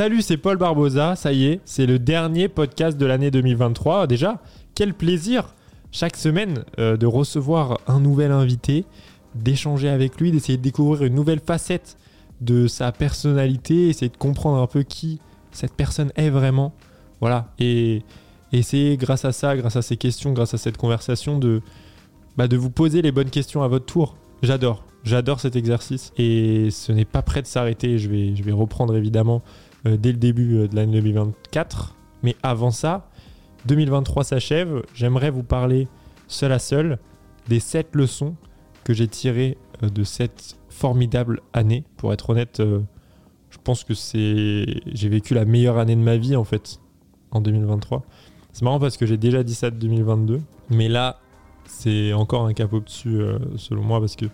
Salut, c'est Paul Barbosa. Ça y est, c'est le dernier podcast de l'année 2023. Déjà, quel plaisir chaque semaine euh, de recevoir un nouvel invité, d'échanger avec lui, d'essayer de découvrir une nouvelle facette de sa personnalité, essayer de comprendre un peu qui cette personne est vraiment. Voilà. Et essayer, grâce à ça, grâce à ces questions, grâce à cette conversation, de, bah, de vous poser les bonnes questions à votre tour. J'adore. J'adore cet exercice et ce n'est pas prêt de s'arrêter. Je vais, reprendre évidemment dès le début euh, de l'année 2024. Mais avant ça, 2023 s'achève. J'aimerais vous parler seul à seul des 7 leçons que j'ai tirées euh, de cette formidable année. Pour être honnête, euh, je pense que c'est j'ai vécu la meilleure année de ma vie en fait en 2023. C'est marrant parce que j'ai déjà dit ça de 2022, mais là c'est encore un cap au-dessus euh, selon moi parce que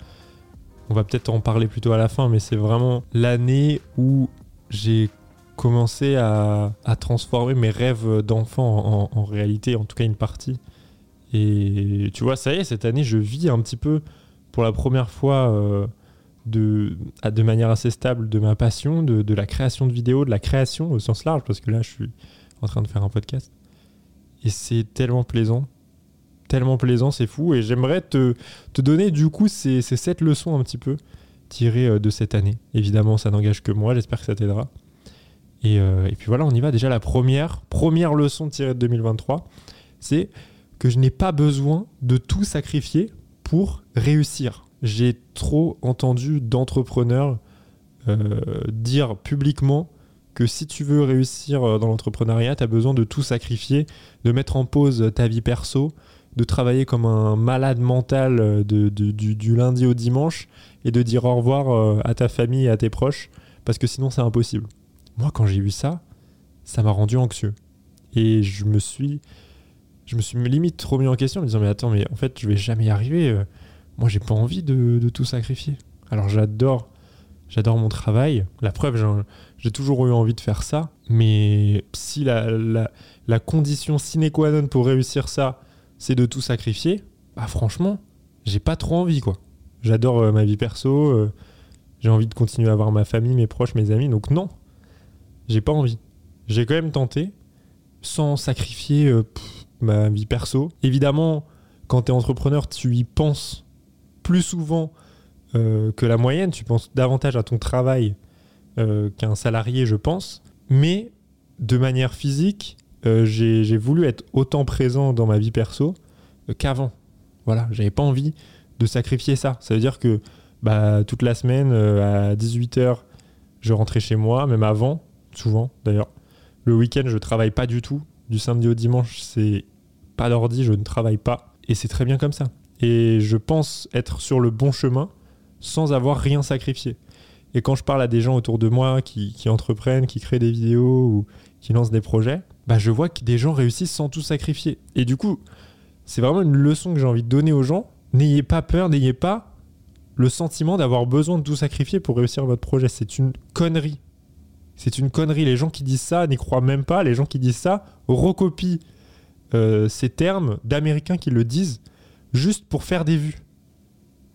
on va peut-être en parler plutôt à la fin, mais c'est vraiment l'année où j'ai commencé à, transformer mes rêves d'enfant en, réalité, en tout cas une partie. Et tu vois, ça y est, cette année, je vis un petit peu pour la première fois euh, de, manière assez stable de ma passion, de, la création de vidéos, de la création au sens large, parce que là, je suis en train de faire un podcast. Et c'est tellement plaisant. Tellement plaisant, c'est fou. Et j'aimerais te, te donner du coup ces, ces sept leçons un petit peu tirées euh, de cette année. Évidemment, ça n'engage que moi, j'espère que ça t'aidera. Et, euh, et puis voilà, on y va. Déjà, la première, première leçon tirée de 2023, c'est que je n'ai pas besoin de tout sacrifier pour réussir. J'ai trop entendu d'entrepreneurs euh, dire publiquement que si tu veux réussir euh, dans l'entrepreneuriat, tu as besoin de tout sacrifier, de mettre en pause ta vie perso, de travailler comme un malade mental de- du, lundi au dimanche et de dire au revoir à ta famille et à tes proches, parce que sinon c'est impossible. Moi, quand j'ai vu ça, ça m'a rendu anxieux. Et je me suis je me suis limite trop mis en question en me disant mais attends mais en fait je vais jamais y arriver euh, moi j'ai pas envie de, tout sacrifier. Alors j'adore j'adore mon travail. La preuve j'ai toujours eu envie de faire ça mais si la, condition sine qua non pour réussir ça c'est de tout sacrifier bah franchement j'ai pas trop envie quoi. J'adore euh, ma vie perso euh, j'ai envie de continuer à voir ma famille mes proches mes amis donc non j'ai pas envie j'ai quand même tenté sans sacrifier euh, ma vie perso. Évidemment, quand tu es entrepreneur, tu y penses plus souvent euh, que la moyenne, tu penses davantage à ton travail euh, qu'un salarié, je pense. Mais de manière physique, j'ai voulu être autant présent dans ma vie perso qu'avant. Voilà, j'avais pas envie de sacrifier ça. Ça veut dire que bah, toute la semaine, à 18h, je rentrais chez moi, même avant, souvent d'ailleurs. Le week-end, je travaille pas du tout. Du samedi au dimanche, c'est pas d'ordi, je ne travaille pas. Et c'est très bien comme ça. Et je pense être sur le bon chemin sans avoir rien sacrifié. Et quand je parle à des gens autour de moi qui, qui entreprennent, qui créent des vidéos ou qui lancent des projets, bah je vois que des gens réussissent sans tout sacrifier. Et du coup, c'est vraiment une leçon que j'ai envie de donner aux gens. N'ayez pas peur, n'ayez pas le sentiment d'avoir besoin de tout sacrifier pour réussir votre projet. C'est une connerie. C'est une connerie. Les gens qui disent ça n'y croient même pas. Les gens qui disent ça recopient euh, ces termes d'Américains qui le disent juste pour faire des vues.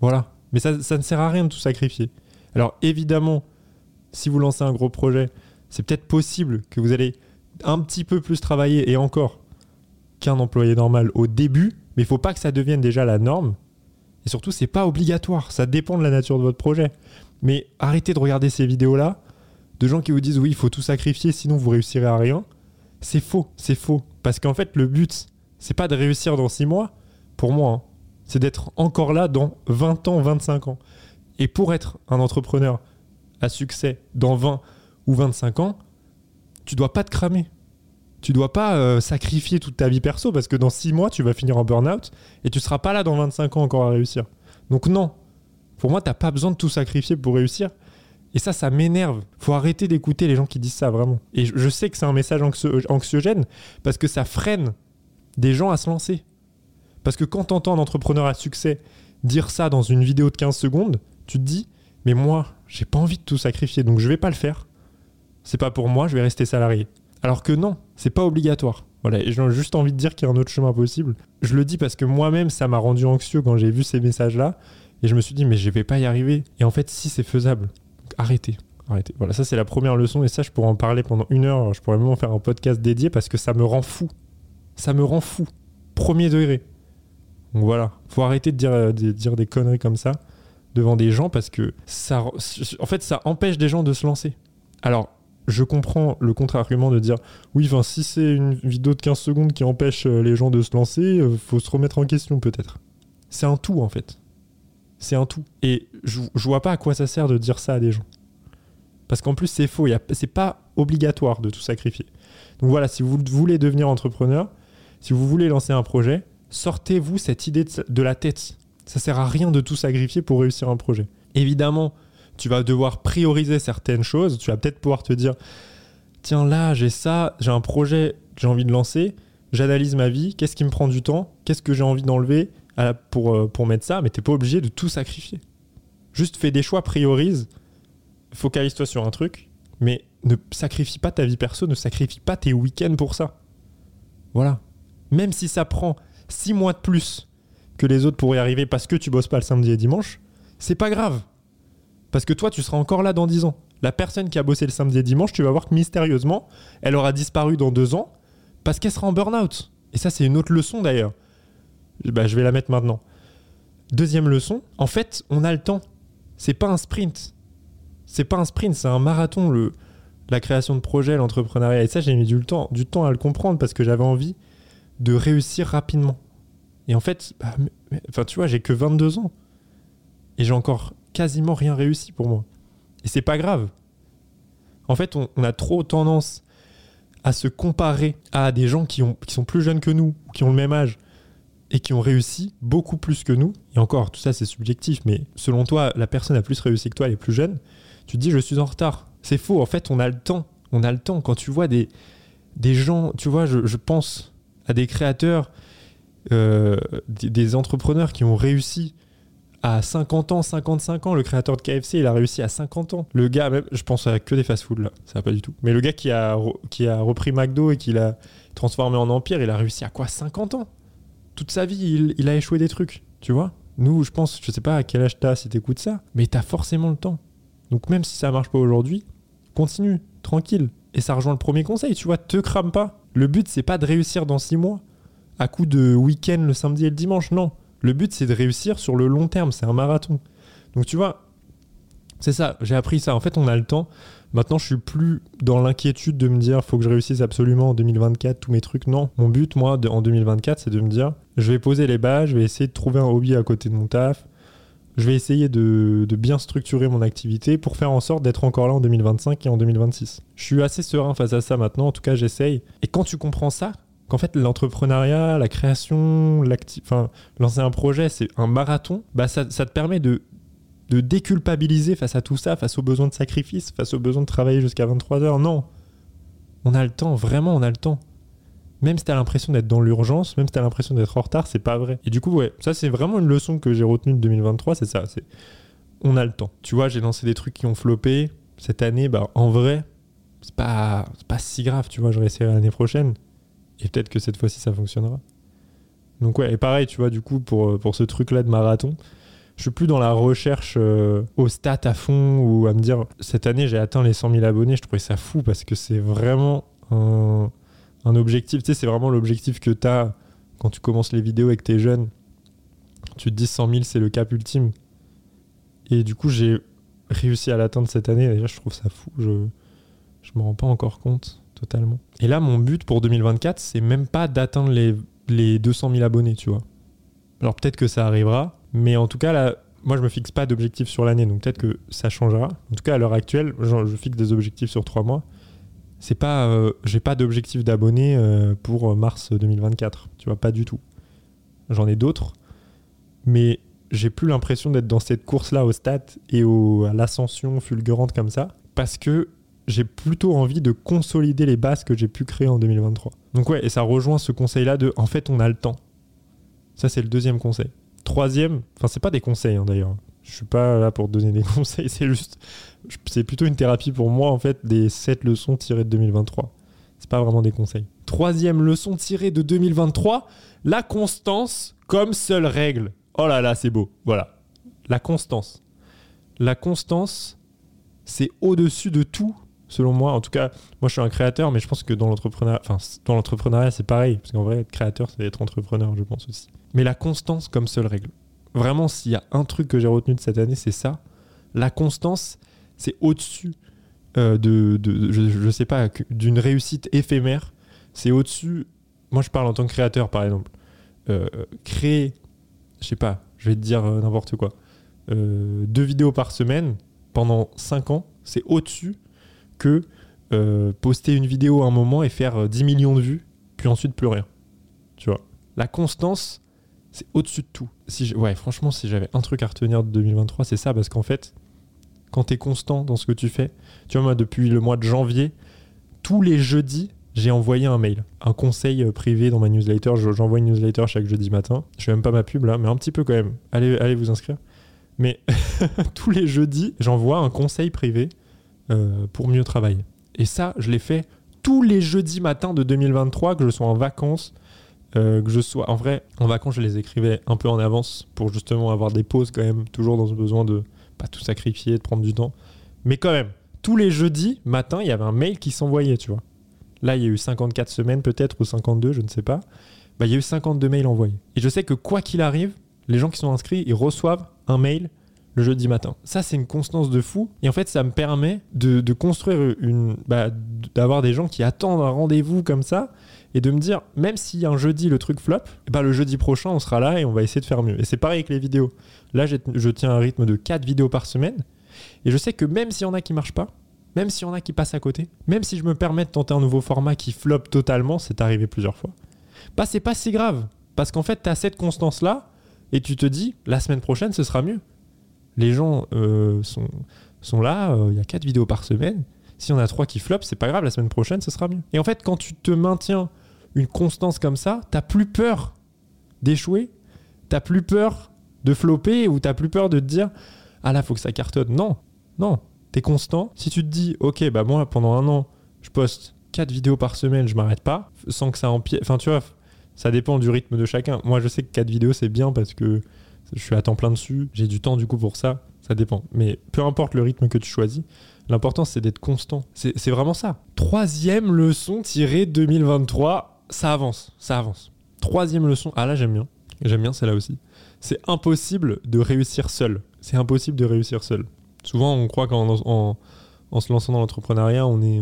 Voilà. Mais ça, ne sert à rien de tout sacrifier. Alors évidemment, si vous lancez un gros projet, c'est peut-être possible que vous allez un petit peu plus travailler et encore qu'un employé normal au début, mais il faut pas que ça devienne déjà la norme. Et surtout, c'est pas obligatoire. Ça dépend de la nature de votre projet. Mais arrêtez de regarder ces vidéos-là de gens qui vous disent oui, il faut tout sacrifier, sinon vous réussirez à rien. C'est faux, c'est faux. Parce qu'en fait, le but, c'est pas de réussir dans 6 mois, pour moi, hein. c'est d'être encore là dans 20 ans, 25 ans. Et pour être un entrepreneur à succès dans 20 ou 25 ans, tu dois pas te cramer. Tu dois pas euh, sacrifier toute ta vie perso parce que dans 6 mois, tu vas finir en burn-out et tu seras pas là dans 25 ans encore à réussir. Donc non, pour moi, t'as pas besoin de tout sacrifier pour réussir. Et ça, ça m'énerve. Faut arrêter d'écouter les gens qui disent ça, vraiment. Et je sais que c'est un message anxiogène parce que ça freine des gens à se lancer. Parce que quand t'entends un entrepreneur à succès dire ça dans une vidéo de 15 secondes, tu te dis, mais moi, j'ai pas envie de tout sacrifier, donc je vais pas le faire. C'est pas pour moi, je vais rester salarié. Alors que non, c'est pas obligatoire. Voilà, et j'ai juste envie de dire qu'il y a un autre chemin possible. Je le dis parce que moi-même, ça m'a rendu anxieux quand j'ai vu ces messages-là. Et je me suis dit, mais je vais pas y arriver. Et en fait, si c'est faisable, arrêtez. Arrêtez. Voilà, ça c'est la première leçon. Et ça, je pourrais en parler pendant une heure. Je pourrais même en faire un podcast dédié parce que ça me rend fou. Ça me rend fou. Premier degré. Donc voilà, faut arrêter de dire, euh, de dire des conneries comme ça devant des gens parce que ça, en fait, ça empêche des gens de se lancer. Alors, je comprends le contre-argument de dire oui, enfin, si c'est une vidéo de 15 secondes qui empêche euh, les gens de se lancer, euh, faut se remettre en question peut-être. C'est un tout en fait. C'est un tout. Et je, je vois pas à quoi ça sert de dire ça à des gens. Parce qu'en plus, c'est faux. C'est pas obligatoire de tout sacrifier. Donc voilà, si vous voulez devenir entrepreneur, si vous voulez lancer un projet, sortez-vous cette idée de la tête. Ça sert à rien de tout sacrifier pour réussir un projet. Évidemment, tu vas devoir prioriser certaines choses. Tu vas peut-être pouvoir te dire tiens, là, j'ai ça, j'ai un projet que j'ai envie de lancer. J'analyse ma vie. Qu'est-ce qui me prend du temps? Qu'est-ce que j'ai envie d'enlever? Pour, euh, pour mettre ça Mais tu n'es pas obligé de tout sacrifier. Juste fais des choix, priorise. Focalise-toi sur un truc. Mais ne sacrifie pas ta vie perso, ne sacrifie pas tes week-ends pour ça. Voilà. Même si ça prend six mois de plus que les autres pour y arriver parce que tu bosses pas le samedi et dimanche, c'est pas grave. Parce que toi, tu seras encore là dans 10 ans. La personne qui a bossé le samedi et dimanche, tu vas voir que mystérieusement, elle aura disparu dans 2 ans parce qu'elle sera en burn-out. Et ça, c'est une autre leçon d'ailleurs. Bah, je vais la mettre maintenant. Deuxième leçon, en fait, on a le temps. C'est pas un sprint. C'est pas un sprint, c'est un marathon. Le, la création de projet, l'entrepreneuriat. Et ça, j'ai mis du temps, du temps à le comprendre parce que j'avais envie de réussir rapidement. Et en fait, bah, tu vois, j'ai que 22 ans. Et j'ai encore quasiment rien réussi pour moi. Et c'est pas grave. En fait, on, a trop tendance à se comparer à des gens qui sont plus jeunes que nous, qui ont le même âge, et qui ont réussi beaucoup plus que nous. Et encore, tout ça c'est subjectif, mais selon toi, la personne a plus réussi que toi, elle est plus jeune. Tu te dis, je suis en retard. C'est faux, en fait, on a le temps. On a le temps. Quand tu vois des, des gens, tu vois, je, pense à des créateurs, euh, des, entrepreneurs qui ont réussi à 50 ans, 55 ans. Le créateur de KFC, il a réussi à 50 ans. Le gars, même, je pense à que des fast-food là, ça va pas du tout. Mais le gars qui a, qui a repris McDo et qui l'a transformé en empire, il a réussi à quoi 50 ans? Toute sa vie, il, a échoué des trucs, tu vois Nous, je pense, je sais pas à quel âge t'as si t'écoutes ça, mais t'as forcément le temps. Donc même si ça marche pas aujourd'hui, continue, tranquille. Et ça rejoint le premier conseil, tu vois, te crame pas. Le but, c'est pas de réussir dans six mois, à coup de week-end le samedi et le dimanche. Non. Le but, c'est de réussir sur le long terme. C'est un marathon. Donc, tu vois, c'est ça. J'ai appris ça. En fait, on a le temps. Maintenant, je suis plus dans l'inquiétude de me dire, faut que je réussisse absolument en 2024 tous mes trucs. Non. Mon but, moi, en 2024, c'est de me dire, je vais poser les bases, je vais essayer de trouver un hobby à côté de mon taf. Je vais essayer de, de bien structurer mon activité pour faire en sorte d'être encore là en 2025 et en 2026. Je suis assez serein face à ça maintenant. En tout cas, j'essaye. Et quand tu comprends ça, qu'en fait l'entrepreneuriat, la création, lancer un projet, c'est un marathon, bah ça, te permet de, de déculpabiliser face à tout ça, face aux besoins de sacrifice, face aux besoins de travailler jusqu'à 23 heures. Non, on a le temps, vraiment on a le temps. Même si t'as l'impression d'être dans l'urgence, même si t'as l'impression d'être en retard, c'est pas vrai. Et du coup, ouais, ça c'est vraiment une leçon que j'ai retenue de 2023, c'est ça. C'est on a le temps. Tu vois, j'ai lancé des trucs qui ont floppé cette année. Bah, en vrai, c'est pas, pas si grave. Tu vois, je essayer l'année prochaine. Et peut-être que cette fois-ci, ça fonctionnera. Donc ouais, et pareil, tu vois, du coup, pour, pour ce truc-là de marathon, je suis plus dans la recherche euh, au stat à fond ou à me dire, cette année, j'ai atteint les 100 000 abonnés. Je trouvais ça fou parce que c'est vraiment un, objectif. Tu sais, c'est vraiment l'objectif que tu as quand tu commences les vidéos et que tu es jeune. Tu te dis 100 000, c'est le cap ultime. Et du coup, j'ai réussi à l'atteindre cette année. Déjà, je trouve ça fou. Je, je me rends pas encore compte totalement. Et là, mon but pour 2024, c'est même pas d'atteindre les, les 200 000 abonnés, tu vois. Alors peut-être que ça arrivera, mais en tout cas, là, moi, je me fixe pas d'objectif sur l'année, donc peut-être que ça changera. En tout cas, à l'heure actuelle, je, fixe des objectifs sur trois mois. c'est pas, euh, j'ai pas d'objectif d'abonnés euh, pour mars 2024. Tu vois, pas du tout. J'en ai d'autres, mais j'ai plus l'impression d'être dans cette course-là au stats et au, à l'ascension fulgurante comme ça, parce que j'ai plutôt envie de consolider les bases que j'ai pu créer en 2023. Donc ouais, et ça rejoint ce conseil-là de, en fait, on a le temps. Ça, c'est le deuxième conseil. Troisième, enfin, c'est pas des conseils hein, d'ailleurs. Je suis pas là pour donner des conseils, c'est juste, c'est plutôt une thérapie pour moi en fait des 7 leçons tirées de 2023. C'est pas vraiment des conseils. Troisième leçon tirée de 2023, la constance comme seule règle. Oh là là, c'est beau. Voilà. La constance. La constance, c'est au-dessus de tout, selon moi. En tout cas, moi je suis un créateur, mais je pense que dans l'entrepreneuriat, enfin, dans l'entrepreneuriat, c'est pareil. Parce qu'en vrai, être créateur, c'est être entrepreneur, je pense aussi. Mais la constance comme seule règle. Vraiment, s'il y a un truc que j'ai retenu de cette année, c'est ça. La constance, c'est au-dessus euh, de, je, je, sais pas, d'une réussite éphémère. C'est au-dessus. Moi, je parle en tant que créateur, par exemple. Euh, créer, je sais pas, je vais te dire euh, n'importe quoi. deux vidéos par semaine pendant 5 ans, c'est au-dessus que poster une vidéo à un moment et faire 10 millions de vues, puis ensuite plus rien. Tu vois. La constance, c'est au-dessus de tout. Si ouais, franchement, si j'avais un truc à retenir de 2023, c'est ça, parce qu'en fait, quand tu es constant dans ce que tu fais, tu vois, moi, depuis le mois de janvier, tous les jeudis, j'ai envoyé un mail, un conseil euh, privé dans ma newsletter. J'envoie une newsletter chaque jeudi matin. Je fais même pas ma pub là, mais un petit peu quand même. Allez, allez vous inscrire. Mais tous les jeudis, j'envoie un conseil privé euh, pour mieux travailler. Et ça, je l'ai fait tous les jeudis matins de 2023, que je sois en vacances, euh, que je sois en vrai en vacances, je les écrivais un peu en avance pour justement avoir des pauses quand même, toujours dans ce besoin de pas tout sacrifier, de prendre du temps. Mais quand même, tous les jeudis matin, il y avait un mail qui s'envoyait, tu vois. Là, il y a eu 54 semaines peut-être ou 52, je ne sais pas. Bah, il y a eu 52 mails envoyés. Et je sais que quoi qu'il arrive, les gens qui sont inscrits, ils reçoivent un mail le jeudi matin. Ça, c'est une constance de fou. Et en fait, ça me permet de, construire une. Bah, d'avoir des gens qui attendent un rendez-vous comme ça et de me dire, même si un jeudi le truc flop, bah, le jeudi prochain, on sera là et on va essayer de faire mieux. Et c'est pareil avec les vidéos. Là, je tiens un rythme de 4 vidéos par semaine. Et je sais que même s'il y en a qui marchent pas, même s'il y en a qui passent à côté, même si je me permets de tenter un nouveau format qui flop totalement, c'est arrivé plusieurs fois, bah c'est pas si grave. Parce qu'en fait, tu as cette constance-là et tu te dis, la semaine prochaine, ce sera mieux. Les gens euh, sont, là, euh, il y a 4 vidéos par semaine. S'il y en a 3 qui flop, c'est pas grave, la semaine prochaine, ce sera mieux. Et en fait, quand tu te maintiens une constance comme ça, t'as plus peur d'échouer, t'as plus peur de flopper ou t'as plus peur de te dire ah là faut que ça cartonne. Non, non, t'es constant. Si tu te dis ok bah moi pendant un an je poste 4 vidéos par semaine, je m'arrête pas, sans que ça empiète. Enfin tu vois, ça dépend du rythme de chacun. Moi je sais que 4 vidéos c'est bien parce que je suis à temps plein dessus, j'ai du temps du coup pour ça, ça dépend. Mais peu importe le rythme que tu choisis, l'important c'est d'être constant. C'est vraiment ça. Troisième leçon tirée 2023 ça avance, ça avance. Troisième leçon, ah là j'aime bien, j'aime bien celle-là aussi. C'est impossible de réussir seul. C'est impossible de réussir seul. Souvent on croit qu'en en, se lançant dans l'entrepreneuriat, on est,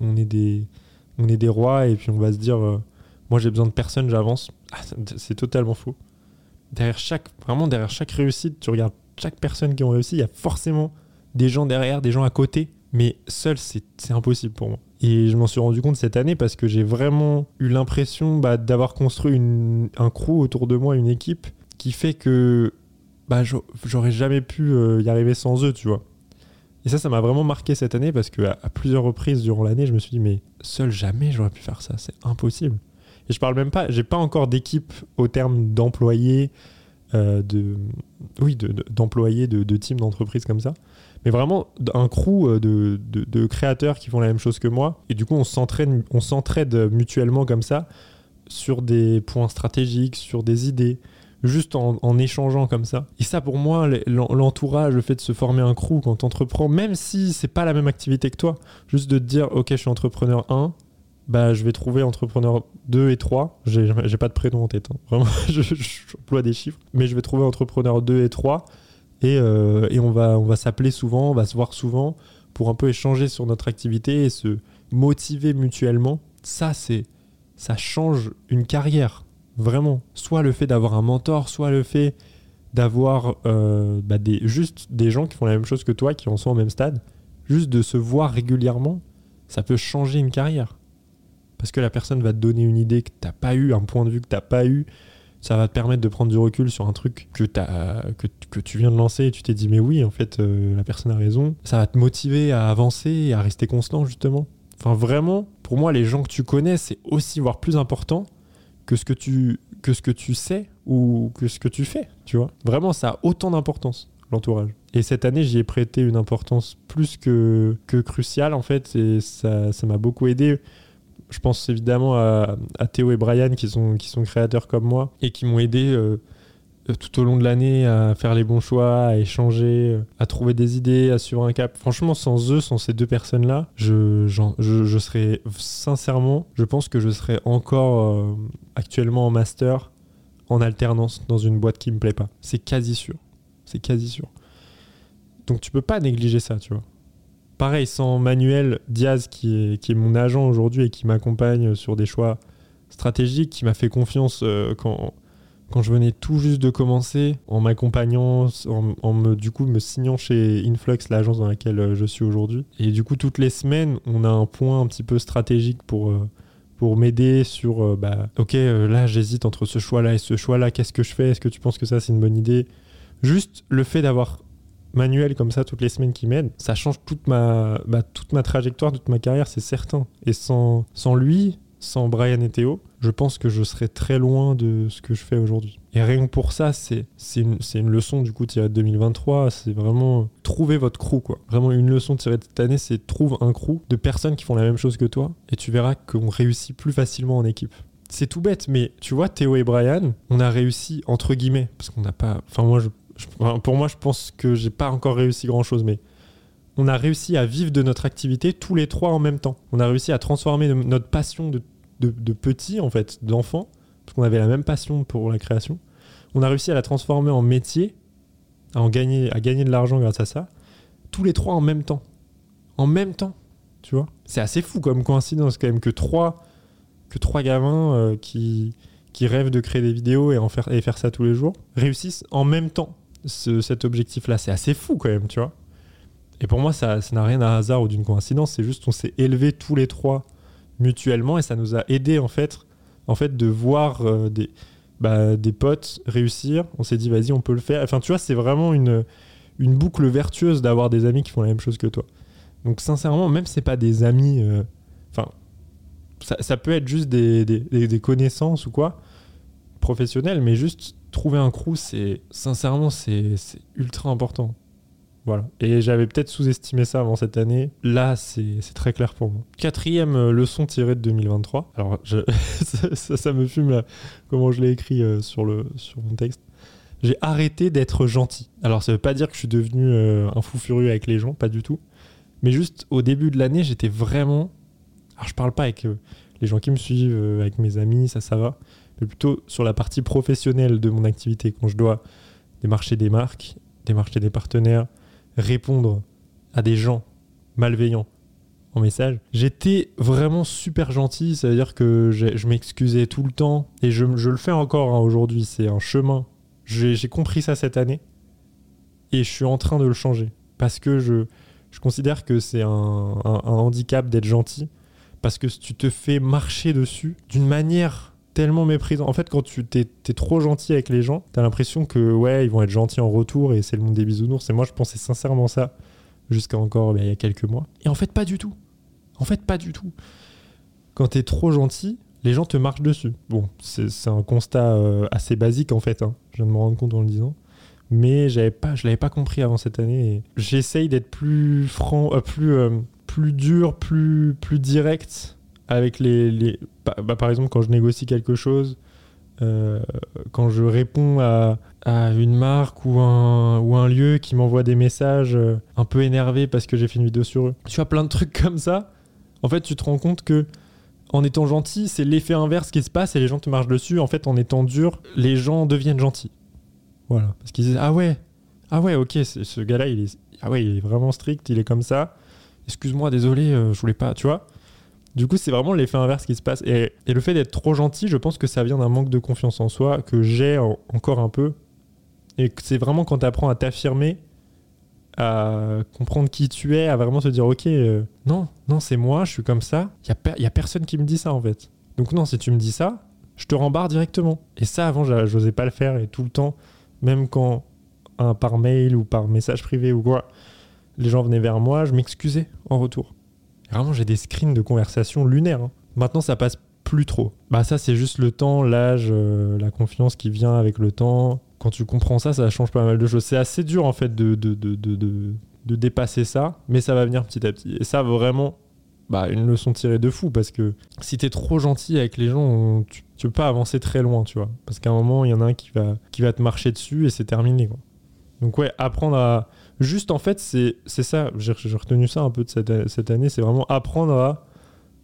on, est des, on est des rois et puis on va se dire, euh, moi j'ai besoin de personne, j'avance. Ah, c'est totalement faux. Derrière chaque, derrière chaque réussite, tu regardes chaque personne qui a réussi, il y a forcément des gens derrière, des gens à côté. Mais seul, c'est impossible pour moi. Et je m'en suis rendu compte cette année parce que j'ai vraiment eu l'impression bah, d'avoir construit un crew autour de moi, une équipe qui fait que bah, j'aurais jamais pu euh, y arriver sans eux, tu vois. Et ça, ça m'a vraiment marqué cette année parce que à, plusieurs reprises durant l'année, je me suis dit, mais seul jamais j'aurais pu faire ça, c'est impossible. Et je parle même pas, j'ai pas encore d'équipe au terme d'employés, euh, de, oui, d'employés, de, de, d'entreprise comme ça mais vraiment un crew euh, de, créateurs qui font la même chose que moi. Et du coup, on on s'entraide mutuellement comme ça sur des points stratégiques, sur des idées, juste en, en échangeant comme ça. Et ça, pour moi, l'entourage, le fait de se former un crew quand t'entreprends, même si c'est pas la même activité que toi, juste de te dire, ok, je suis entrepreneur 1, bah, je vais trouver entrepreneur 2 et 3. J'ai pas de prénom en tête. Hein. Vraiment, j'emploie des chiffres. Mais je vais trouver entrepreneur 2 et 3 euh, et, on va, on va s'appeler souvent, on va se voir souvent pour un peu échanger sur notre activité et se motiver mutuellement. Ça, c'est, ça change une carrière, vraiment. Soit le fait d'avoir un mentor, soit le fait d'avoir euh, bah, des, juste des gens qui font la même chose que toi, qui en sont au même stade. Juste de se voir régulièrement, ça peut changer une carrière. Parce que la personne va te donner une idée que t'as pas eu, un point de vue que t'as pas eu. Ça va te permettre de prendre du recul sur un truc que, as, que, tu viens de lancer et tu t'es dit, mais oui, en fait, euh, la personne a raison. Ça va te motiver à avancer et à rester constant, justement. Enfin, vraiment, pour moi, les gens que tu connais, c'est aussi, voire plus important que ce que tu, que ce que tu sais ou que ce que tu fais, tu vois. Vraiment, ça a autant d'importance, l'entourage. Et cette année, j'y ai prêté une importance plus que, que cruciale, en fait, et ça m'a beaucoup aidé je pense évidemment à, Théo et Brian qui sont, créateurs comme moi et qui m'ont aidé euh, tout au long de l'année à faire les bons choix, à échanger, à trouver des idées, à suivre un cap. Franchement, sans eux, sans ces deux personnes-là, je, serais sincèrement, je pense que je serais encore euh, actuellement en master, en alternance dans une boîte qui me plaît pas. C'est quasi sûr. C'est quasi sûr. Donc tu peux pas négliger ça, tu vois pareil, sans Manuel Diaz, qui est, mon agent aujourd'hui et qui m'accompagne sur des choix stratégiques, qui m'a fait confiance euh, quand, je venais tout juste de commencer, en m'accompagnant, en, me, du coup, me signant chez Influx, l'agence dans laquelle euh, je suis aujourd'hui. Et du coup, toutes les semaines, on a un point un petit peu stratégique pour, euh, m'aider sur, bah, ok, là, j'hésite entre ce choix-là et ce choix-là, qu'est-ce que je fais? Est-ce que tu penses que ça, c'est une bonne idée? Juste le fait d'avoir manuel comme ça toutes les semaines qui m'aide, ça change toute ma, bah, toute ma trajectoire, toute ma carrière, c'est certain. Et sans, sans lui, sans Brian et Théo, je pense que je serais très loin de ce que je fais aujourd'hui. Et rien que pour ça, c'est une, une, leçon du coup tirée de 2023. C'est vraiment trouver votre crew, quoi. Vraiment une leçon tirée de cette année, c'est trouve un crew de personnes qui font la même chose que toi et tu verras qu'on réussit plus facilement en équipe. C'est tout bête, mais tu vois, Théo et Brian, on a réussi entre guillemets, parce qu'on n'a pas. Enfin, moi, je pour moi, je pense que j'ai pas encore réussi grand chose, mais on a réussi à vivre de notre activité tous les trois en même temps. On a réussi à transformer notre passion de, petit, en fait, d'enfant, parce qu'on avait la même passion pour la création. On a réussi à la transformer en métier, à, en gagner, à gagner de l'argent grâce à ça, tous les trois en même temps. En même temps, tu vois. C'est assez fou comme coïncidence quand même que trois, que trois gamins euh, qui, qui rêvent de créer des vidéos et, en faire, et faire ça tous les jours réussissent en même temps cet objectif-là. C'est assez fou quand même, tu vois. Et pour moi, ça n'a rien à hasard ou d'une coïncidence. C'est juste on s'est élevés tous les trois mutuellement et ça nous a aidé en fait, en fait de voir euh, des, bah, des potes réussir. On s'est dit, vas-y, on peut le faire. Enfin, tu vois, c'est vraiment une, une boucle vertueuse d'avoir des amis qui font la même chose que toi. Donc, sincèrement, même si c'est pas des amis, euh, enfin, ça, peut être juste des, des, des connaissances ou quoi, professionnels, mais juste trouver un crew, c'est sincèrement, c'est ultra important. Voilà. Et j'avais peut-être sous-estimé ça avant cette année. Là, c'est très clair pour moi. Quatrième euh, leçon tirée de 2023. Alors, je, ça, me fume là, comment je l'ai écrit euh, sur, le, sur mon texte. J'ai arrêté d'être gentil. Alors, ça veut pas dire que je suis devenu euh, un fou furieux avec les gens, pas du tout. Mais juste au début de l'année, j'étais vraiment. Alors, je parle pas avec les gens qui me suivent, avec mes amis, ça, ça va mais plutôt sur la partie professionnelle de mon activité, quand je dois démarcher des marques, démarcher des partenaires, répondre à des gens malveillants en message. J'étais vraiment super gentil, c'est-à-dire que je m'excusais tout le temps, et je, le fais encore hein, aujourd'hui, c'est un chemin. J'ai compris ça cette année, et je suis en train de le changer, parce que je, considère que c'est un handicap d'être gentil, parce que tu te fais marcher dessus d'une manière tellement méprisant. En fait, quand tu t'es, trop gentil avec les gens, t'as l'impression que ouais, ils vont être gentils en retour et c'est le monde des bisounours. Et moi, je pensais sincèrement ça jusqu'à encore ben, il y a quelques mois. Et en fait, pas du tout. En fait, pas du tout. Quand t'es trop gentil, les gens te marchent dessus. Bon, c'est, un constat euh, assez basique en fait. Hein. Je viens de me rendre compte en le disant. Mais j'avais pas, je l'avais pas compris avant cette année. J'essaye d'être plus franc, euh, plus, euh, plus dur, plus, plus direct avec les, bah, bah, par exemple quand je négocie quelque chose euh, quand je réponds à, à, une marque ou un, ou un lieu qui m'envoie des messages euh, un peu énervés parce que j'ai fait une vidéo sur eux tu as plein de trucs comme ça en fait tu te rends compte que en étant gentil c'est l'effet inverse qui se passe et les gens te marchent dessus. En fait en étant dur les gens deviennent gentils. Voilà. Parce qu'ils disent ah ouais ah ouais ok ce gars là il est ah ouais il est vraiment strict il est comme ça. Excuse-moi désolé euh, je voulais pas tu vois du coup, c'est vraiment l'effet inverse qui se passe. Et, le fait d'être trop gentil, je pense que ça vient d'un manque de confiance en soi que j'ai encore un peu. Et c'est vraiment quand tu apprends à t'affirmer à comprendre qui tu es, à vraiment te dire ok, euh, non, non, c'est moi, je suis comme ça. Il n'y a, y a personne qui me dit ça en fait. Donc non, si tu me dis ça, je te rembarre directement. Et ça, avant, j'osais pas le faire et tout le temps, même quand par mail ou par message privé ou quoi, les gens venaient vers moi, je m'excusais en retour. Vraiment, j'ai des screens de conversation lunaires. hein. Maintenant, ça passe plus trop. Bah ça, c'est juste le temps, l'âge, euh, la confiance qui vient avec le temps. Quand tu comprends ça, ça change pas mal de choses. C'est assez dur en fait de, de, de, de, de- dépasser ça, mais ça va venir petit à petit. Et ça, vraiment, bah, une leçon tirée de fou parce que si t'es trop gentil avec les gens, tu, tu peux pas avancer très loin, tu vois. Parce qu'à un moment, il y en a un qui va, qui va te marcher dessus et c'est terminé. Quoi. Donc ouais, apprendre à... Juste en fait, c'est ça, j'ai retenu ça un peu de cette, cette année, c'est vraiment apprendre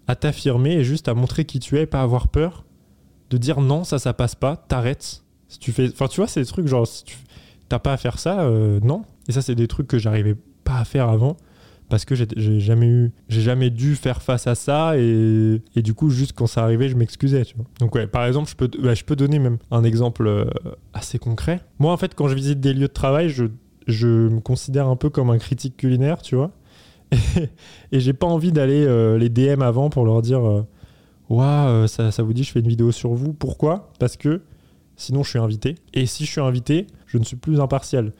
à, t'affirmer et juste à montrer qui tu es, pas avoir peur, de dire non, ça, ça passe pas, t'arrêtes. Si tu fais... Enfin, tu vois, c'est des trucs genre, si tu t'as pas à faire ça, euh, non. Et ça, c'est des trucs que j'arrivais pas à faire avant parce que j'ai jamais eu j'ai jamais dû faire face à ça et, et du coup juste quand ça arrivait je m'excusais donc ouais par exemple je peux je peux donner même un exemple euh, assez concret moi en fait quand je visite des lieux de travail je je me considère un peu comme un critique culinaire tu vois et, et j'ai pas envie d'aller euh, les DM avant pour leur dire Ouah, euh, ça, vous dit je fais une vidéo sur vous pourquoi? Parce que sinon je suis invité et si je suis invité je ne suis plus impartial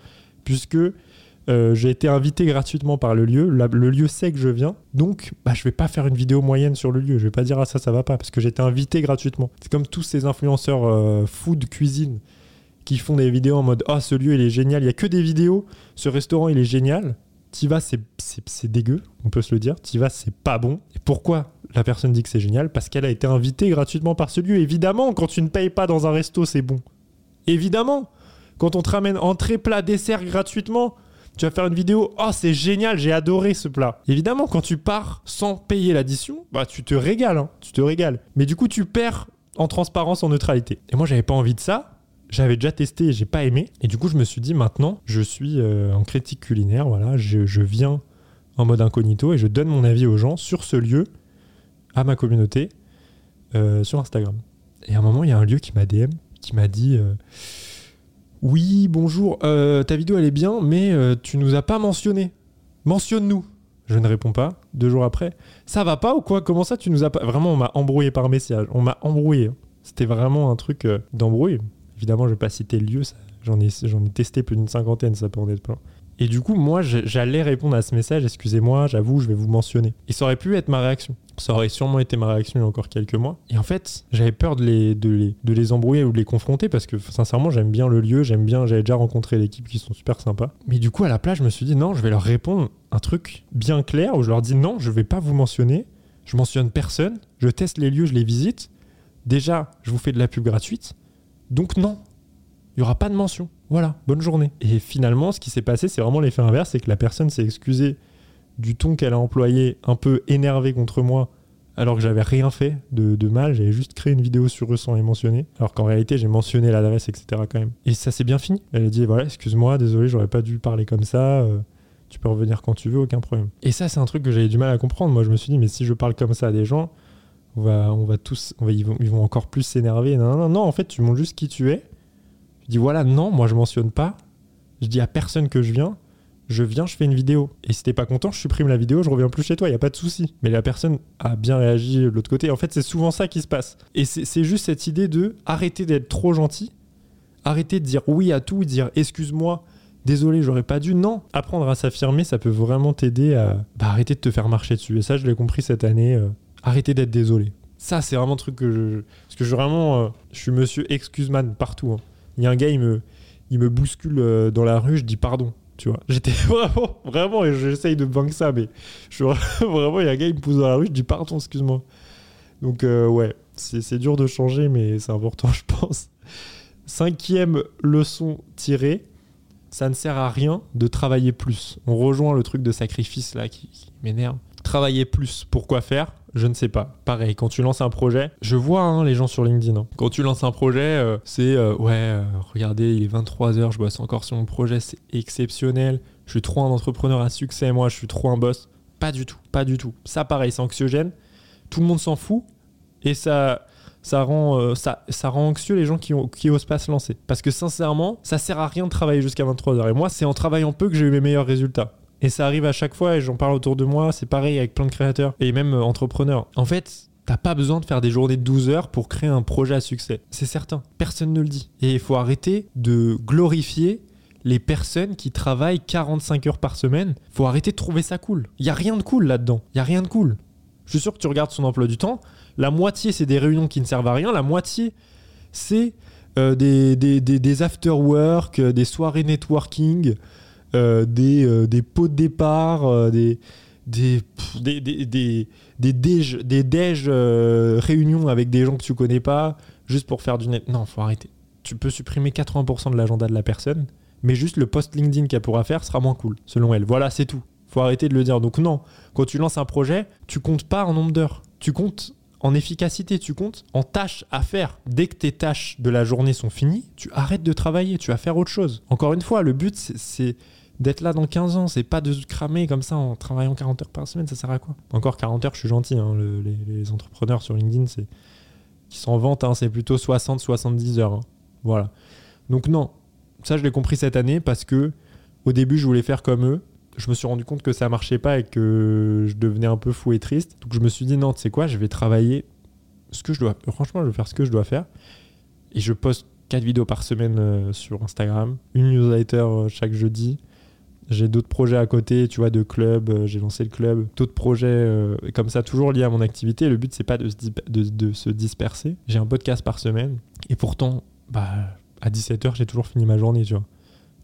puisque euh, j'ai été invité gratuitement par le lieu. Le lieu sait que je viens. Donc, bah, je vais pas faire une vidéo moyenne sur le lieu. Je vais pas dire ah ça, ça va pas parce que j'ai été invité gratuitement. C'est comme tous ces influenceurs food, cuisine qui font des vidéos en mode ah ce lieu il est génial. Il y a que des vidéos. Ce restaurant il est génial. T'y vas, c'est dégueu, on peut se le dire. T'y vas, c'est pas bon. Et pourquoi la personne dit que c'est génial? Parce qu'elle a été invitée gratuitement par ce lieu. Évidemment, quand tu ne payes pas dans un resto, c'est bon. Évidemment, quand on te ramène entrée, plat, dessert gratuitement, tu vas faire une vidéo, oh c'est génial, j'ai adoré ce plat. Évidemment, quand tu pars sans payer l'addition, bah tu te régales, hein, tu te régales. Mais du coup, tu perds en transparence, en neutralité. Et moi, j'avais pas envie de ça. J'avais déjà testé et j'ai pas aimé. Et du coup, je me suis dit, maintenant, je suis euh, en critique culinaire, voilà, je, viens en mode incognito et je donne mon avis aux gens sur ce lieu, à ma communauté, euh, sur Instagram. Et à un moment, il y a un lieu qui m'a DM, qui m'a dit euh, Oui, bonjour, ta vidéo elle est bien, mais tu nous as pas mentionné. Mentionne-nous. Je ne réponds pas. Deux jours après, ça va pas ou quoi? Comment ça tu nous as pas Vraiment, on m'a embrouillé par message. On m'a embrouillé. C'était vraiment un truc d'embrouille. Évidemment, je vais pas citer le lieu. J'en ai, testé plus d'une cinquantaine, ça peut en être plein. Et du coup, moi, j'allais répondre à ce message. Excusez-moi, j'avoue, je vais vous mentionner. Et ça aurait pu être ma réaction. Ça aurait sûrement été ma réaction il y a encore quelques mois. Et en fait, j'avais peur de les, embrouiller ou de les confronter parce que sincèrement, j'aime bien le lieu, j'aime bien, j'avais déjà rencontré l'équipe qui sont super sympas. Mais du coup, à la place, je me suis dit non, je vais leur répondre un truc bien clair où je leur dis non, je vais pas vous mentionner. Je mentionne personne. Je teste les lieux, je les visite. Déjà, je vous fais de la pub gratuite. Donc non, il n'y aura pas de mention. Voilà, bonne journée. Et finalement, ce qui s'est passé, c'est vraiment l'effet inverse, c'est que la personne s'est excusée du ton qu'elle a employé, un peu énervé contre moi, alors que j'avais rien fait de, de mal, j'avais juste créé une vidéo sur eux sans les mentionner, alors qu'en réalité j'ai mentionné l'adresse, etc. quand même. Et ça s'est bien fini. Elle a dit voilà, excuse-moi, désolé, j'aurais pas dû parler comme ça. euh, tu peux revenir quand tu veux, aucun problème. Et ça, c'est un truc que j'avais du mal à comprendre. Moi, je me suis dit, mais si je parle comme ça à des gens, on va, on va tous, on va- ils, vont, encore plus s'énerver. Non, non, non, en fait, tu montres juste qui tu es. Je dis voilà, non, moi je mentionne pas. Je dis à personne que je viens. Je viens, je fais une vidéo. Et si t'es pas content, je supprime la vidéo, je reviens plus chez toi, il y a pas de souci. Mais la personne a bien réagi de l'autre côté. En fait, c'est souvent ça qui se passe. Et c'est c'est juste cette idée de arrêter d'être trop gentil, arrêter de dire oui à tout, dire excuse-moi, désolé, j'aurais pas dû. Non, apprendre à s'affirmer, ça peut vraiment t'aider à bah, arrêter de te faire marcher dessus. Et ça, je l'ai compris cette année. euh, arrêter d'être désolé. Ça, c'est vraiment un truc que je. Parce que je vraiment. euh, je suis monsieur excuse-man partout. hein. Il y a un gars, il me, bouscule euh, dans la rue, je dis pardon. Tu vois, j'étais vraiment, vraiment, et j'essaye de banque ça, mais je suis vraiment, il y a un gars, il me pousse dans la rue, je dis pardon, excuse-moi. Donc, euh, ouais, c'est dur de changer, mais c'est important, je pense. Cinquième leçon tirée, ça ne sert à rien de travailler plus. On rejoint le truc de sacrifice là qui m'énerve. Travailler plus, pourquoi faire Je ne sais pas. Pareil, quand tu lances un projet, je vois hein, les gens sur LinkedIn. hein. Quand tu lances un projet, euh, c'est euh, ouais, euh, regardez, il est 23h, je bosse encore sur mon projet, c'est exceptionnel. Je suis trop un entrepreneur à succès, moi, je suis trop un boss. Pas du tout, pas du tout. Ça, pareil, c'est anxiogène. Tout le monde s'en fout et ça, ça rend, ça, ça rend anxieux les gens qui, ont, qui osent pas se lancer. Parce que sincèrement, ça sert à rien de travailler jusqu'à 23h. Et moi, c'est en travaillant peu que j'ai eu mes meilleurs résultats. Et ça arrive à chaque fois, et j'en parle autour de moi, c'est pareil avec plein de créateurs et même euh, entrepreneurs. En fait, t'as pas besoin de faire des journées de 12 heures pour créer un projet à succès. C'est certain, personne ne le dit. Et il faut arrêter de glorifier les personnes qui travaillent 45 heures par semaine. Faut arrêter de trouver ça cool. Il y a rien de cool là-dedans. Il y a rien de cool. Je suis sûr que tu regardes son emploi du temps, la moitié, c'est des réunions qui ne servent à rien. La moitié, c'est euh, des, des, des, after-work, euh, des soirées networking, des, des pots de départ, des, des, des, des, des, des déj, des réunions avec des gens que tu connais pas, juste pour faire du net. Non, faut arrêter. Tu peux supprimer 80% de l'agenda de la personne, mais juste le post LinkedIn qu'elle pourra faire sera moins cool, selon elle. Voilà, c'est tout. Faut arrêter de le dire. Donc non, quand tu lances un projet, tu comptes pas en nombre d'heures. Tu comptes en efficacité, tu comptes en tâches à faire. Dès que tes tâches de la journée sont finies, tu arrêtes de travailler, tu vas faire autre chose. Encore une fois, le but, c'est d'être là dans 15 ans, c'est pas de se cramer comme ça en travaillant 40 heures par semaine, ça sert à quoi? Encore 40 heures, je suis gentil, hein, les, entrepreneurs sur LinkedIn, c'est qui s'en vantent, hein, c'est plutôt 60-70 heures. Hein. Voilà. Donc non, ça je l'ai compris cette année parce que au début je voulais faire comme eux, je me suis rendu compte que ça marchait pas et que je devenais un peu fou et triste. Donc je me suis dit non, tu sais quoi, je vais travailler ce que je dois. Franchement, je vais faire ce que je dois faire. Et je poste 4 vidéos par semaine euh, sur Instagram, une newsletter euh, chaque jeudi. J'ai d'autres projets à côté, tu vois, de club. Euh, j'ai lancé le club, d'autres projets comme ça, toujours liés à mon activité. Le but, c'est pas de se, de se disperser. J'ai un podcast par semaine. Et pourtant, bah, à 17h, j'ai toujours fini ma journée, tu vois.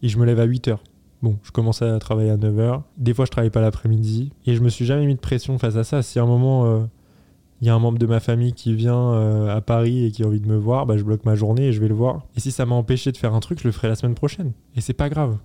Et je me lève à 8h. Bon, je commençais à travailler à 9h. Des fois, je travaillais pas l'après-midi. Et je me suis jamais mis de pression face à ça. Si à un moment, euh, il y a un membre de ma famille qui vient euh, à Paris et qui a envie de me voir, bah, je bloque ma journée et je vais le voir. Et si ça m'a empêché de faire un truc, je le ferai la semaine prochaine. Et c'est pas grave.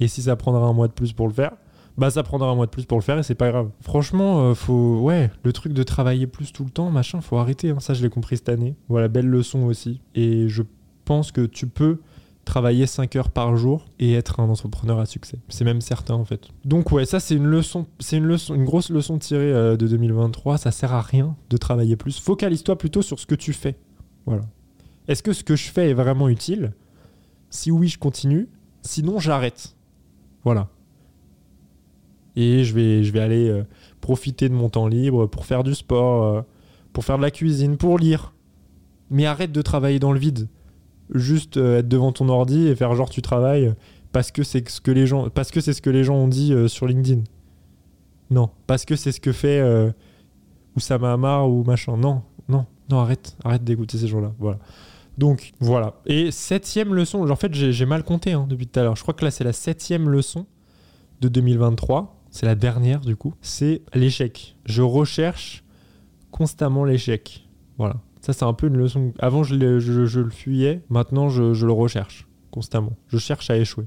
Et si ça prendra un mois de plus pour le faire, bah ça prendra un mois de plus pour le faire et c'est pas grave. Franchement, euh, faut ouais, le truc de travailler plus tout le temps, machin, faut arrêter. Hein. Ça, je l'ai compris cette année. Voilà, belle leçon aussi. Et je pense que tu peux travailler 5 heures par jour et être un entrepreneur à succès. C'est même certain en fait. Donc ouais, ça c'est une leçon, c'est une leçon, une grosse leçon tirée euh, de 2023. Ça sert à rien de travailler plus. Focalise-toi plutôt sur ce que tu fais. Voilà. Est-ce que ce que je fais est vraiment utile? Si oui, je continue. Sinon, j'arrête. Voilà. Et je vais, je vais aller euh, profiter de mon temps libre pour faire du sport, euh, pour faire de la cuisine, pour lire. Mais arrête de travailler dans le vide juste euh, être devant ton ordi et faire genre tu travailles parce que c'est ce que les gens parce que c'est ce que les gens ont dit sur LinkedIn. Non, parce que c'est ce que fait Oussama ou machin. Non, non, non, arrête, arrête d'écouter ces gens-là. Voilà. Donc voilà. Et septième leçon, en fait j'ai mal compté hein, depuis tout à l'heure. Je crois que là c'est la septième leçon de 2023. C'est la dernière du coup. C'est l'échec. Je recherche constamment l'échec. Voilà. Ça, c'est un peu une leçon. Avant, je, le fuyais. Maintenant, je, le recherche constamment. Je cherche à échouer.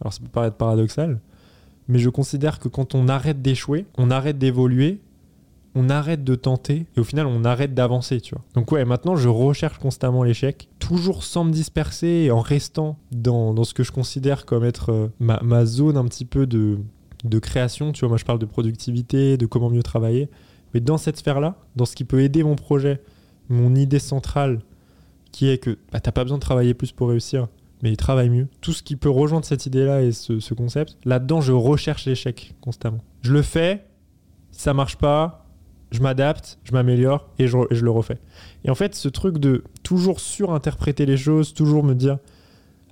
Alors, ça peut paraître paradoxal, mais je considère que quand on arrête d'échouer, on arrête d'évoluer, on arrête de tenter, et au final, on arrête d'avancer, tu vois. Donc, ouais, maintenant, je recherche constamment l'échec, toujours sans me disperser et en restant dans, ce que je considère comme être euh, ma, zone un petit peu de, création. Tu vois, moi, je parle de productivité, de comment mieux travailler. Mais dans cette sphère-là, dans ce qui peut aider mon projet mon idée centrale qui est que bah, t'as pas besoin de travailler plus pour réussir, mais travaille mieux. Tout ce qui peut rejoindre cette idée-là et ce, concept, là-dedans, je recherche l'échec constamment. Je le fais, ça marche pas, je m'adapte, je m'améliore et je, le refais. Et en fait, ce truc de toujours surinterpréter les choses, toujours me dire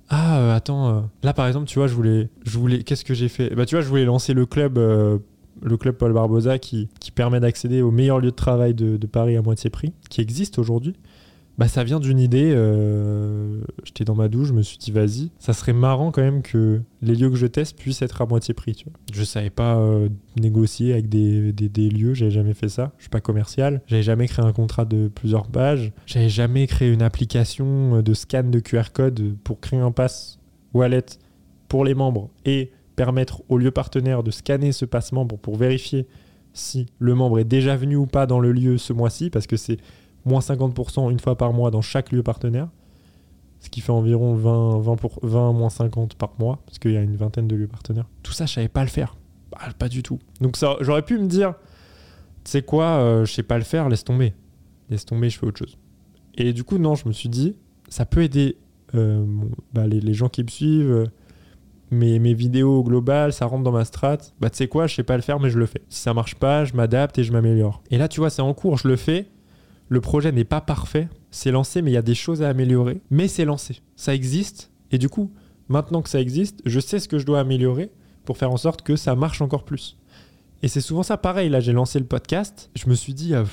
ah euh, attends, euh, là par exemple, tu vois, je voulais, je voulais, qu'est-ce que j'ai fait? Bah tu vois, je voulais lancer le club. Euh, le club Paul Barbosa qui, permet d'accéder au meilleur lieu de travail de, Paris à moitié prix, qui existe aujourd'hui. Bah, ça vient d'une idée. Euh, j'étais dans ma douche, je me suis dit, vas-y, ça serait marrant quand même que les lieux que je teste puissent être à moitié prix. Tu vois. Je savais pas euh, négocier avec des, des, des lieux, j'avais jamais fait ça. Je suis pas commercial. J'avais jamais créé un contrat de plusieurs pages. J'avais jamais créé une application de scan de QR code pour créer un pass wallet pour les membres et permettre au lieu partenaire de scanner ce passe membre pour vérifier si le membre est déjà venu ou pas dans le lieu ce mois-ci, parce que c'est moins 50% une fois par mois dans chaque lieu partenaire, ce qui fait environ 20, 20, pour, 20 moins 50 par mois, parce qu'il y a une vingtaine de lieux partenaires. Tout ça, je savais pas le faire. Bah, pas du tout. Donc ça, j'aurais pu me dire, tu sais quoi, euh, je sais pas le faire, laisse tomber. Laisse tomber, je fais autre chose. Et du coup, non, je me suis dit, ça peut aider euh, bah, les, les, gens qui me suivent, euh, mes, mes, vidéos globales, ça rentre dans ma strat. Bah, tu sais quoi, je sais pas le faire, mais je le fais. Si ça marche pas, je m'adapte et je m'améliore. Et là, tu vois, c'est en cours, je le fais. Le projet n'est pas parfait, c'est lancé, mais il y a des choses à améliorer. Mais c'est lancé, ça existe. Et du coup, maintenant que ça existe, je sais ce que je dois améliorer pour faire en sorte que ça marche encore plus. Et c'est souvent ça, pareil. Là, j'ai lancé le podcast. Je me suis dit, ah,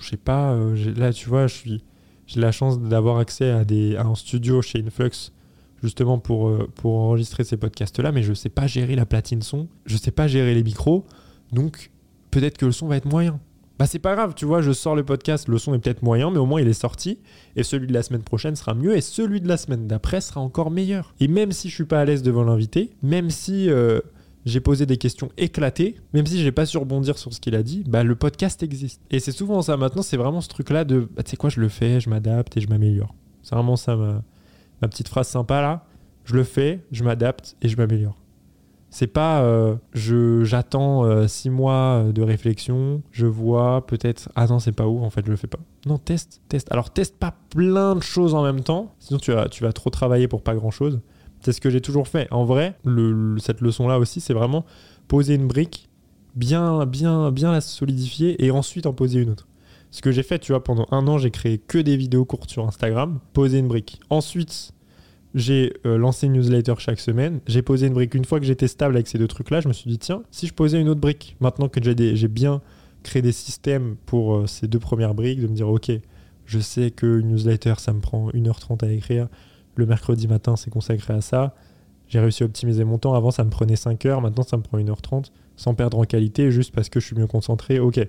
je sais pas, euh, là, tu vois, j'ai la chance d'avoir accès à, des, à un studio chez Influx, justement pour, euh, pour enregistrer ces podcasts-là, mais je sais pas gérer la platine son, je sais pas gérer les micros, donc peut-être que le son va être moyen. Bah, c'est pas grave, tu vois, je sors le podcast, le son est peut-être moyen, mais au moins il est sorti, et celui de la semaine prochaine sera mieux, et celui de la semaine d'après sera encore meilleur. Et même si je suis pas à l'aise devant l'invité, même si. Euh, j'ai posé des questions éclatées, même si j'ai pas su rebondir sur ce qu'il a dit, bah le podcast existe. Et c'est souvent ça maintenant, c'est vraiment ce truc-là de, bah, tu sais quoi, je le fais, je m'adapte et je m'améliore. C'est vraiment ça ma, ma, petite phrase sympa là. Je le fais, je m'adapte et je m'améliore. C'est pas euh, je j'attends euh, six mois de réflexion, je vois peut-être ah non c'est pas où en fait je le fais pas. Non teste teste. Alors teste pas plein de choses en même temps, sinon tu vas tu vas trop travailler pour pas grand chose. C'est ce que j'ai toujours fait. En vrai, cette leçon-là aussi, c'est vraiment poser une brique, bien, bien, bien la solidifier et ensuite en poser une autre. Ce que j'ai fait, tu vois, pendant un an, j'ai créé que des vidéos courtes sur Instagram, poser une brique. Ensuite, j'ai euh, lancé une newsletter chaque semaine. J'ai posé une brique. Une fois que j'étais stable avec ces deux trucs-là, je me suis dit, tiens, si je posais une autre brique, maintenant que j'ai bien créé des systèmes pour euh, ces deux premières briques, de me dire, ok, je sais qu'une newsletter, ça me prend 1h30 à écrire le mercredi matin, c'est consacré à ça. J'ai réussi à optimiser mon temps. Avant, ça me prenait 5 heures. Maintenant, ça me prend 1h30 sans perdre en qualité, juste parce que je suis mieux concentré. Ok,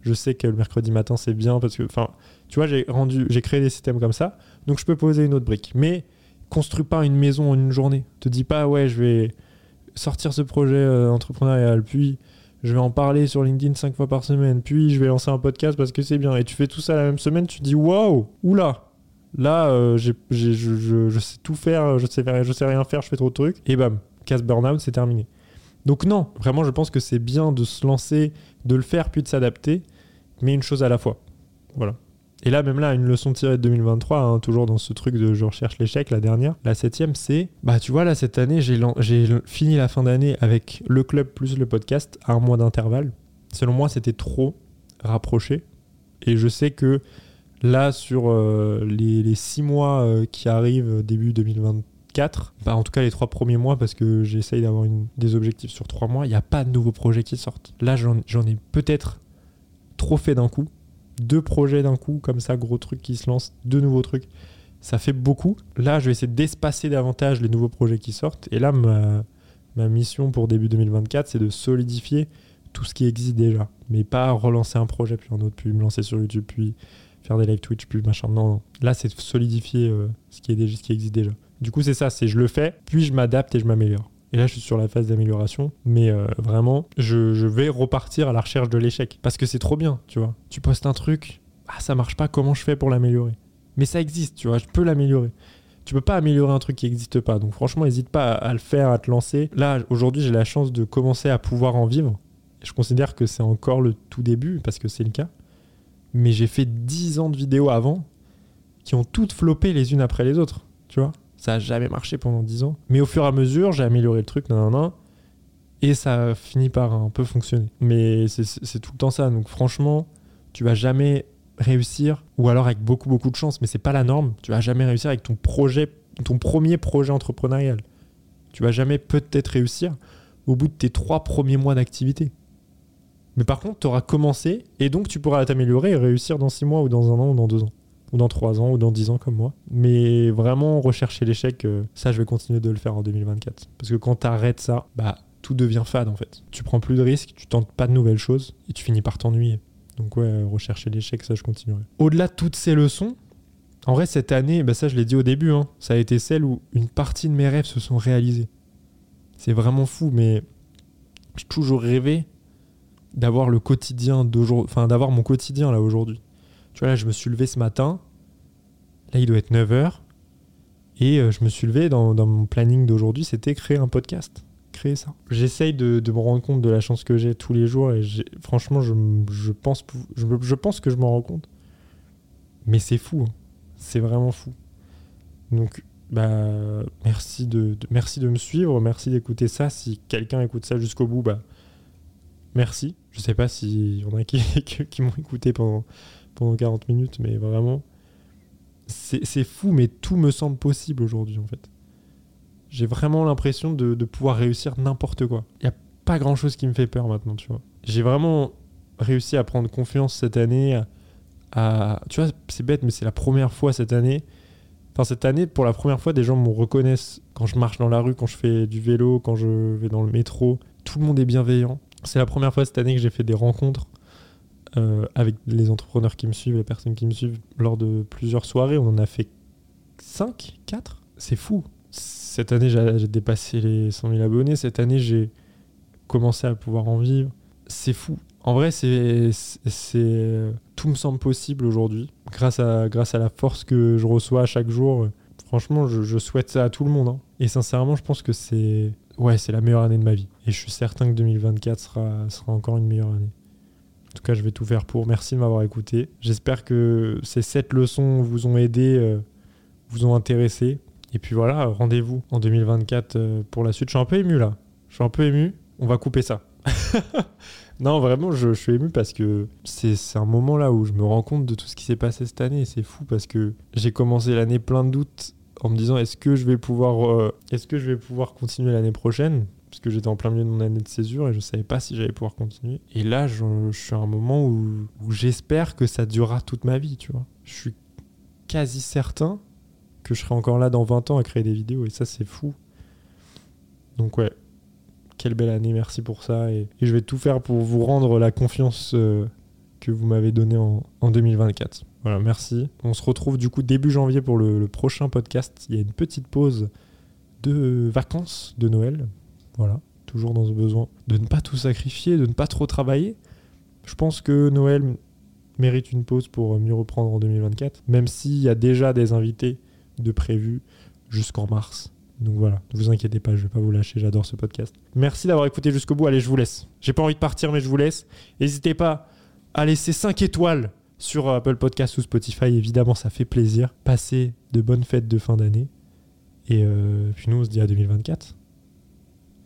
je sais que le mercredi matin, c'est bien parce que, enfin, tu vois, j'ai créé des systèmes comme ça. Donc, je peux poser une autre brique. Mais construis pas une maison en une journée. Te dis pas, ouais, je vais sortir ce projet euh, entrepreneurial, puis je vais en parler sur LinkedIn 5 fois par semaine, puis je vais lancer un podcast parce que c'est bien. Et tu fais tout ça la même semaine, tu dis, waouh, oula, Là, euh, je, sais tout faire, je sais, je sais rien faire, je fais trop de trucs. Et bam, casse burn-out, c'est terminé. Donc non, vraiment, je pense que c'est bien de se lancer, de le faire, puis de s'adapter, mais une chose à la fois. Voilà. Et là, même là, une leçon tirée de 2023, hein, toujours dans ce truc de je recherche l'échec, la dernière, la septième, c'est, bah tu vois, là, cette année, j'ai fini la fin d'année avec le club plus le podcast à un mois d'intervalle. Selon moi, c'était trop rapproché. Et je sais que Là, sur euh, les, six mois euh, qui arrivent début 2024, bah, en tout cas les trois premiers mois, parce que j'essaye d'avoir des objectifs sur trois mois, il n'y a pas de nouveaux projets qui sortent. Là, j'en ai peut-être trop fait d'un coup. Deux projets d'un coup, comme ça, gros trucs qui se lancent, deux nouveaux trucs. Ça fait beaucoup. Là, je vais essayer d'espacer davantage les nouveaux projets qui sortent. Et là, ma, mission pour début 2024, c'est de solidifier tout ce qui existe déjà. Mais pas relancer un projet, puis un autre, puis me lancer sur YouTube, puis faire des live Twitch, plus machin. Non, non. Là, c'est solidifier euh, ce, déjà, ce qui existe déjà. Du coup, c'est ça, c'est je le fais, puis je m'adapte et je m'améliore. Et là, je suis sur la phase d'amélioration. Mais euh, vraiment, je, vais repartir à la recherche de l'échec. Parce que c'est trop bien, tu vois. Tu postes un truc, ah, ça marche pas, comment je fais pour l'améliorer? Mais ça existe, tu vois, je peux l'améliorer. Tu peux pas améliorer un truc qui n'existe pas. Donc franchement, n'hésite pas à, à, le faire, à te lancer. Là, aujourd'hui, j'ai la chance de commencer à pouvoir en vivre. Je considère que c'est encore le tout début, parce que c'est le cas mais j'ai fait 10 ans de vidéos avant qui ont toutes floppé les unes après les autres, tu vois. Ça a jamais marché pendant 10 ans. Mais au fur et à mesure, j'ai amélioré le truc, nan, nan, et ça a fini par un peu fonctionner. Mais c'est tout le temps ça. Donc franchement, tu vas jamais réussir, ou alors avec beaucoup beaucoup de chance, mais c'est pas la norme. Tu vas jamais réussir avec ton projet, ton premier projet entrepreneurial. Tu vas jamais peut-être réussir au bout de tes trois premiers mois d'activité. Mais par contre, tu auras commencé et donc tu pourras t'améliorer et réussir dans 6 mois ou dans un an ou dans 2 ans. Ou dans 3 ans ou dans 10 ans comme moi. Mais vraiment, rechercher l'échec, euh, ça, je vais continuer de le faire en 2024. Parce que quand tu arrêtes ça, bah, tout devient fade en fait. Tu prends plus de risques, tu tentes pas de nouvelles choses et tu finis par t'ennuyer. Donc ouais, rechercher l'échec, ça, je continuerai. Au-delà de toutes ces leçons, en vrai, cette année, bah ça, je l'ai dit au début, hein, ça a été celle où une partie de mes rêves se sont réalisés. C'est vraiment fou, mais j'ai toujours rêvé d'avoir le quotidien d'aujourd'hui, enfin d'avoir mon quotidien là aujourd'hui. Tu vois, là, je me suis levé ce matin, là, il doit être 9h, et euh, je me suis levé dans, mon planning d'aujourd'hui, c'était créer un podcast. Créer ça. J'essaye de, me rendre compte de la chance que j'ai tous les jours, et franchement, je, pense, je, pense que je m'en rends compte. Mais c'est fou. Hein. C'est vraiment fou. Donc, bah, merci de, merci de me suivre, merci d'écouter ça. Si quelqu'un écoute ça jusqu'au bout, bah, merci. Je sais pas s'il y en a qui, qui, m'ont écouté pendant, pendant 40 minutes, mais vraiment, c'est fou, mais tout me semble possible aujourd'hui, en fait. J'ai vraiment l'impression de, de, pouvoir réussir n'importe quoi. Il n'y a pas grand chose qui me fait peur maintenant, tu vois. J'ai vraiment réussi à prendre confiance cette année. À, tu vois, c'est bête, mais c'est la première fois cette année. Enfin, cette année, pour la première fois, des gens me reconnaissent quand je marche dans la rue, quand je fais du vélo, quand je vais dans le métro. Tout le monde est bienveillant. C'est la première fois cette année que j'ai fait des rencontres euh, avec les entrepreneurs qui me suivent, les personnes qui me suivent lors de plusieurs soirées. On en a fait 5, 4. C'est fou. Cette année, j'ai dépassé les 100 000 abonnés. Cette année, j'ai commencé à pouvoir en vivre. C'est fou. En vrai, c'est, tout me semble possible aujourd'hui. Grâce à, grâce à la force que je reçois chaque jour. Franchement, je, souhaite ça à tout le monde. Hein. Et sincèrement, je pense que c'est, ouais, c'est la meilleure année de ma vie. Et je suis certain que 2024 sera, sera encore une meilleure année. En tout cas, je vais tout faire pour. Merci de m'avoir écouté. J'espère que ces sept leçons vous ont aidé, euh, vous ont intéressé. Et puis voilà, rendez-vous en 2024 euh, pour la suite. Je suis un peu ému là. Je suis un peu ému. On va couper ça. non, vraiment, je, suis ému parce que c'est un moment là où je me rends compte de tout ce qui s'est passé cette année. C'est fou parce que j'ai commencé l'année plein de doutes en me disant est-ce que je vais pouvoir, euh, est-ce que je vais pouvoir continuer l'année prochaine? Parce que j'étais en plein milieu de mon année de césure et je savais pas si j'allais pouvoir continuer. Et là, je, suis à un moment où, j'espère que ça durera toute ma vie, tu vois. Je suis quasi certain que je serai encore là dans 20 ans à créer des vidéos et ça, c'est fou. Donc ouais, quelle belle année, merci pour ça et, je vais tout faire pour vous rendre la confiance euh, que vous m'avez donnée en, 2024. Voilà, merci. On se retrouve du coup début janvier pour le prochain podcast. Il y a une petite pause de vacances de Noël voilà, toujours dans ce besoin de ne pas tout sacrifier, de ne pas trop travailler. Je pense que Noël mérite une pause pour mieux reprendre en 2024, même s'il y a déjà des invités de prévus jusqu'en mars. Donc voilà, ne vous inquiétez pas, je vais pas vous lâcher, j'adore ce podcast. Merci d'avoir écouté jusqu'au bout, allez, je vous laisse. J'ai pas envie de partir, mais je vous laisse. N'hésitez pas à laisser 5 étoiles sur Apple Podcast ou Spotify, évidemment, ça fait plaisir. Passez de bonnes fêtes de fin d'année. Et euh, puis nous, on se dit à 2024.